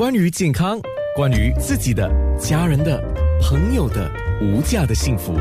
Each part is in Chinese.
关于健康，关于自己的、家人的、朋友的无价的幸福，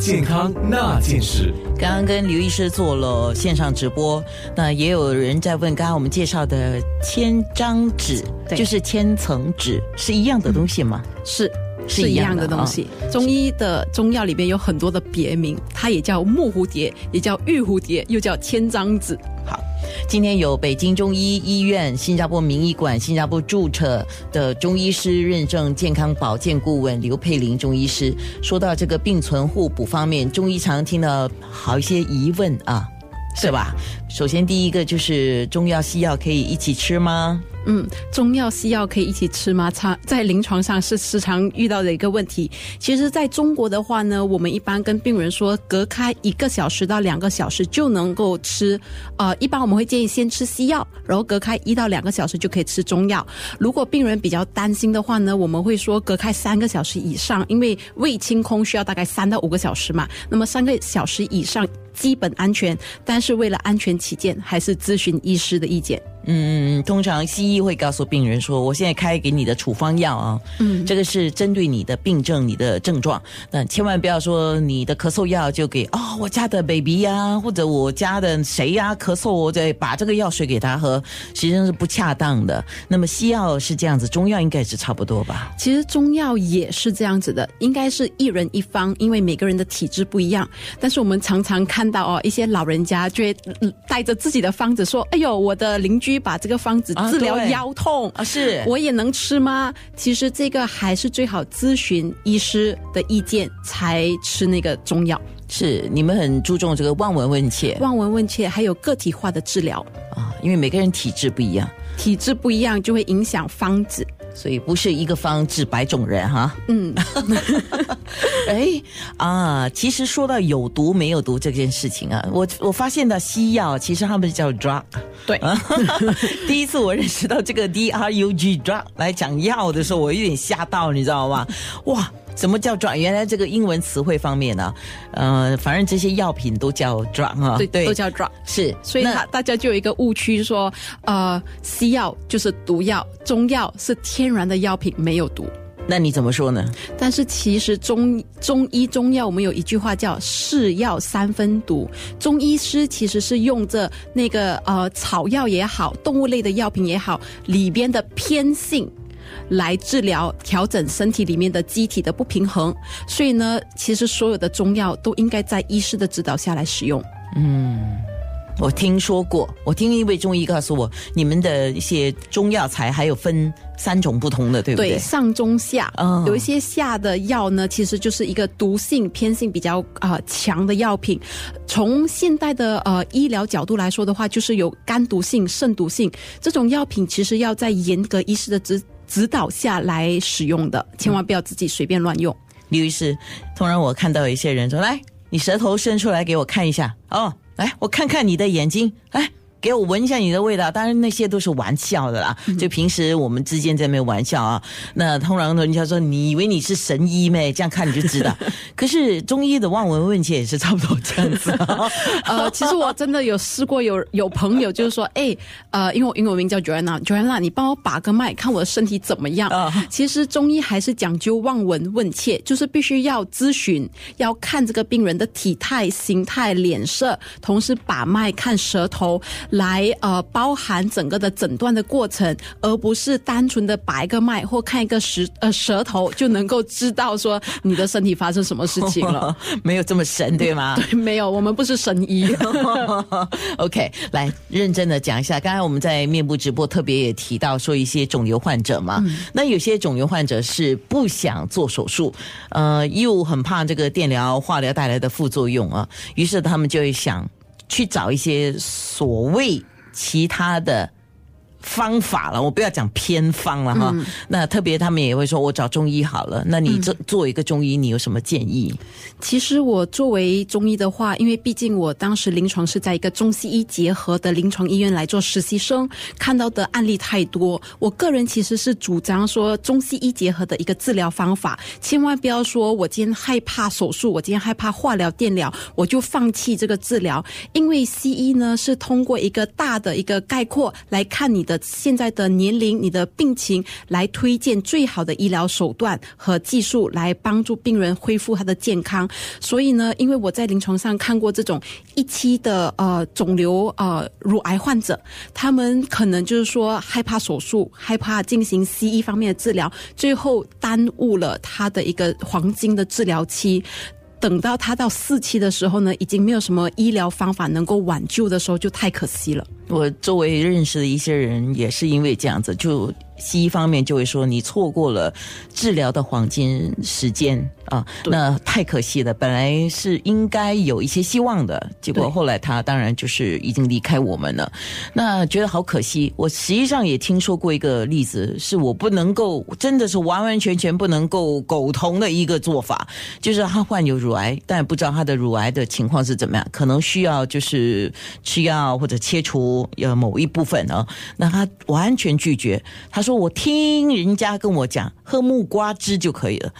健康那件事。刚刚跟刘医师做了线上直播，那也有人在问，刚刚我们介绍的千张纸，对就是千层纸，是一样的东西吗？是是是一样的东西。中医的中药里边有很多的别名，它也叫木蝴蝶，也叫玉蝴蝶，又叫千张子。好，今天有北京中医医院、新加坡名医馆、新加坡注册的中医师认证健康保健顾问刘佩玲中医师。说到这个病存互补方面，中医常听到好一些疑问啊，是吧？首先第一个就是中药西药可以一起吃吗？嗯，中药西药可以一起吃吗？常在临床上是时常遇到的一个问题。其实，在中国的话呢，我们一般跟病人说，隔开一个小时到两个小时就能够吃。呃，一般我们会建议先吃西药，然后隔开一到两个小时就可以吃中药。如果病人比较担心的话呢，我们会说隔开三个小时以上，因为胃清空需要大概三到五个小时嘛。那么三个小时以上基本安全，但是为了安全起见，还是咨询医师的意见。嗯，通常西医会告诉病人说，我现在开给你的处方药啊，嗯，这个是针对你的病症、你的症状，那千万不要说你的咳嗽药就给哦我家的 baby 呀、或者我家的谁呀、咳嗽，我再把这个药水给他喝，实际上是不恰当的。那么西药是这样子，中药应该是差不多吧？其实中药也是这样子的，应该是一人一方，因为每个人的体质不一样。但是我们常常看到哦，一些老人家就带着自己的方子说：“哎呦，我的邻居把这个方子啊治疗腰痛啊是我也能吃吗？”其实这个还是最好咨询医师的意见才吃那个中药。是你们很注重这个望闻问切望闻问切，还有个体化的治疗，啊，因为每个人体质不一样，体质不一样就会影响方子。所以不是一个方治百种人哈。嗯，哎啊，其实说到有毒没有毒这件事情啊，我我发现的西药其实他们叫 drug。对。第一次我认识到这个 D R U G drug 来讲药的时候，我有点吓到，你知道吗？哇！什么叫 drug？原来这个英文词汇方面呢、呃，反正这些药品都叫 drug 啊，对，都叫 drug。是，所以那他大家就有一个误区说，呃，西药就是毒药，中药是天然的药品，没有毒。那你怎么说呢？但是其实中中医中药，我们有一句话叫“是药三分毒”。中医师其实是用着那个呃草药也好，动物类的药品也好，里边的偏性。来治疗、调整身体里面的机体的不平衡，所以呢，其实所有的中药都应该在医师的指导下来使用。嗯我听说过，我听一位中医告诉我，你们的一些中药材还有分三种不同的，对不对？上中下，哦有一些下的药呢，其实就是一个毒性偏性比较啊、呃强的药品。从现代的呃医疗角度来说的话，就是有肝毒性、肾毒性这种药品，其实要在严格医师的指指导下来使用的，千万不要自己随便乱用。刘医师，通常我看到有一些人说：“来，你舌头伸出来给我看一下。”哦，来，我看看你的眼睛，来。给我闻一下你的味道，当然那些都是玩笑的啦。就平时我们之间在那边玩笑啊。那通常人家说你以为你是神医咩？这样看你就知道。可是中医的望闻问切也是差不多这样子、啊。呃，其实我真的有试过有，有朋友就是说，哎，呃，因为我英文名叫 Joanna，Joanna，你帮我把个脉，看我的身体怎么样。啊其实中医还是讲究望闻问切，就是必须要咨询，要看这个病人的体态、形态、脸色，同时把脉看舌头，来呃包含整个的诊断的过程，而不是单纯的把一个脉或看一个舌呃舌头就能够知道说你的身体发生什么事情了。没有这么神，对吗？对，没有，我们不是神医。OK，来认真的讲一下。刚才我们在面部直播特别也提到说一些肿瘤患者嘛，那有些肿瘤患者是不想做手术，呃，又很怕这个电疗、化疗带来的副作用啊，于是他们就会想去找一些所谓其他的。方法了，我不要讲偏方了哈。那特别他们也会说，我找中医好了。那你这作为一个中医，你有什么建议？其实我作为中医的话，因为毕竟我当时临床是在一个中西医结合的临床医院来做实习生，看到的案例太多。我个人其实是主张说中西医结合的一个治疗方法，千万不要说我今天害怕手术，我今天害怕化疗、电疗，我就放弃这个治疗。因为西医呢是通过一个大的一个概括来看你的的现在的年龄、你的病情来推荐最好的医疗手段和技术来帮助病人恢复他的健康。所以呢，因为我在临床上看过这种一期的呃肿瘤呃乳癌患者，他们可能就是说害怕手术，害怕进行西医方面的治疗，最后耽误了他的一个黄金的治疗期。等到他到四期的时候呢，已经没有什么医疗方法能够挽救的时候，就太可惜了。我周围认识的一些人也是因为这样子，就西医方面就会说你错过了治疗的黄金时间啊，那太可惜了。本来是应该有一些希望的，结果后来他当然就是已经离开我们了。那觉得好可惜。我实际上也听说过一个例子，是我不能够，真的是完完全全不能够苟同的一个做法，就是他患有乳癌，但不知道他的乳癌的情况是怎么样，可能需要就是吃药或者切除。呃，某一部分呢，那他完全拒绝。他说：“我听人家跟我讲，喝木瓜汁就可以了，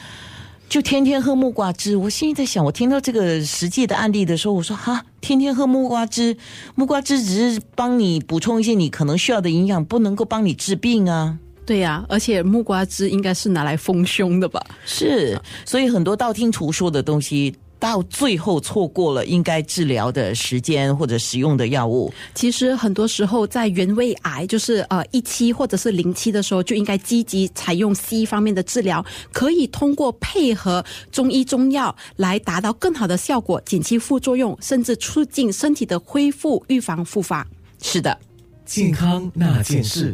就天天喝木瓜汁。”我心里在想，我听到这个实际的案例的时候，我说：“哈，天天喝木瓜汁，木瓜汁只是帮你补充一些你可能需要的营养，不能够帮你治病啊。”对呀，而且木瓜汁应该是拿来丰胸的吧？是，所以很多道听途说的东西。到最后错过了应该治疗的时间或者使用的药物。其实很多时候在原位癌就是呃一期或者是零期的时候，就应该积极采用西医方面的治疗，可以通过配合中医中药来达到更好的效果，减轻副作用，甚至促进身体的恢复，预防复发。是的，健康那件事。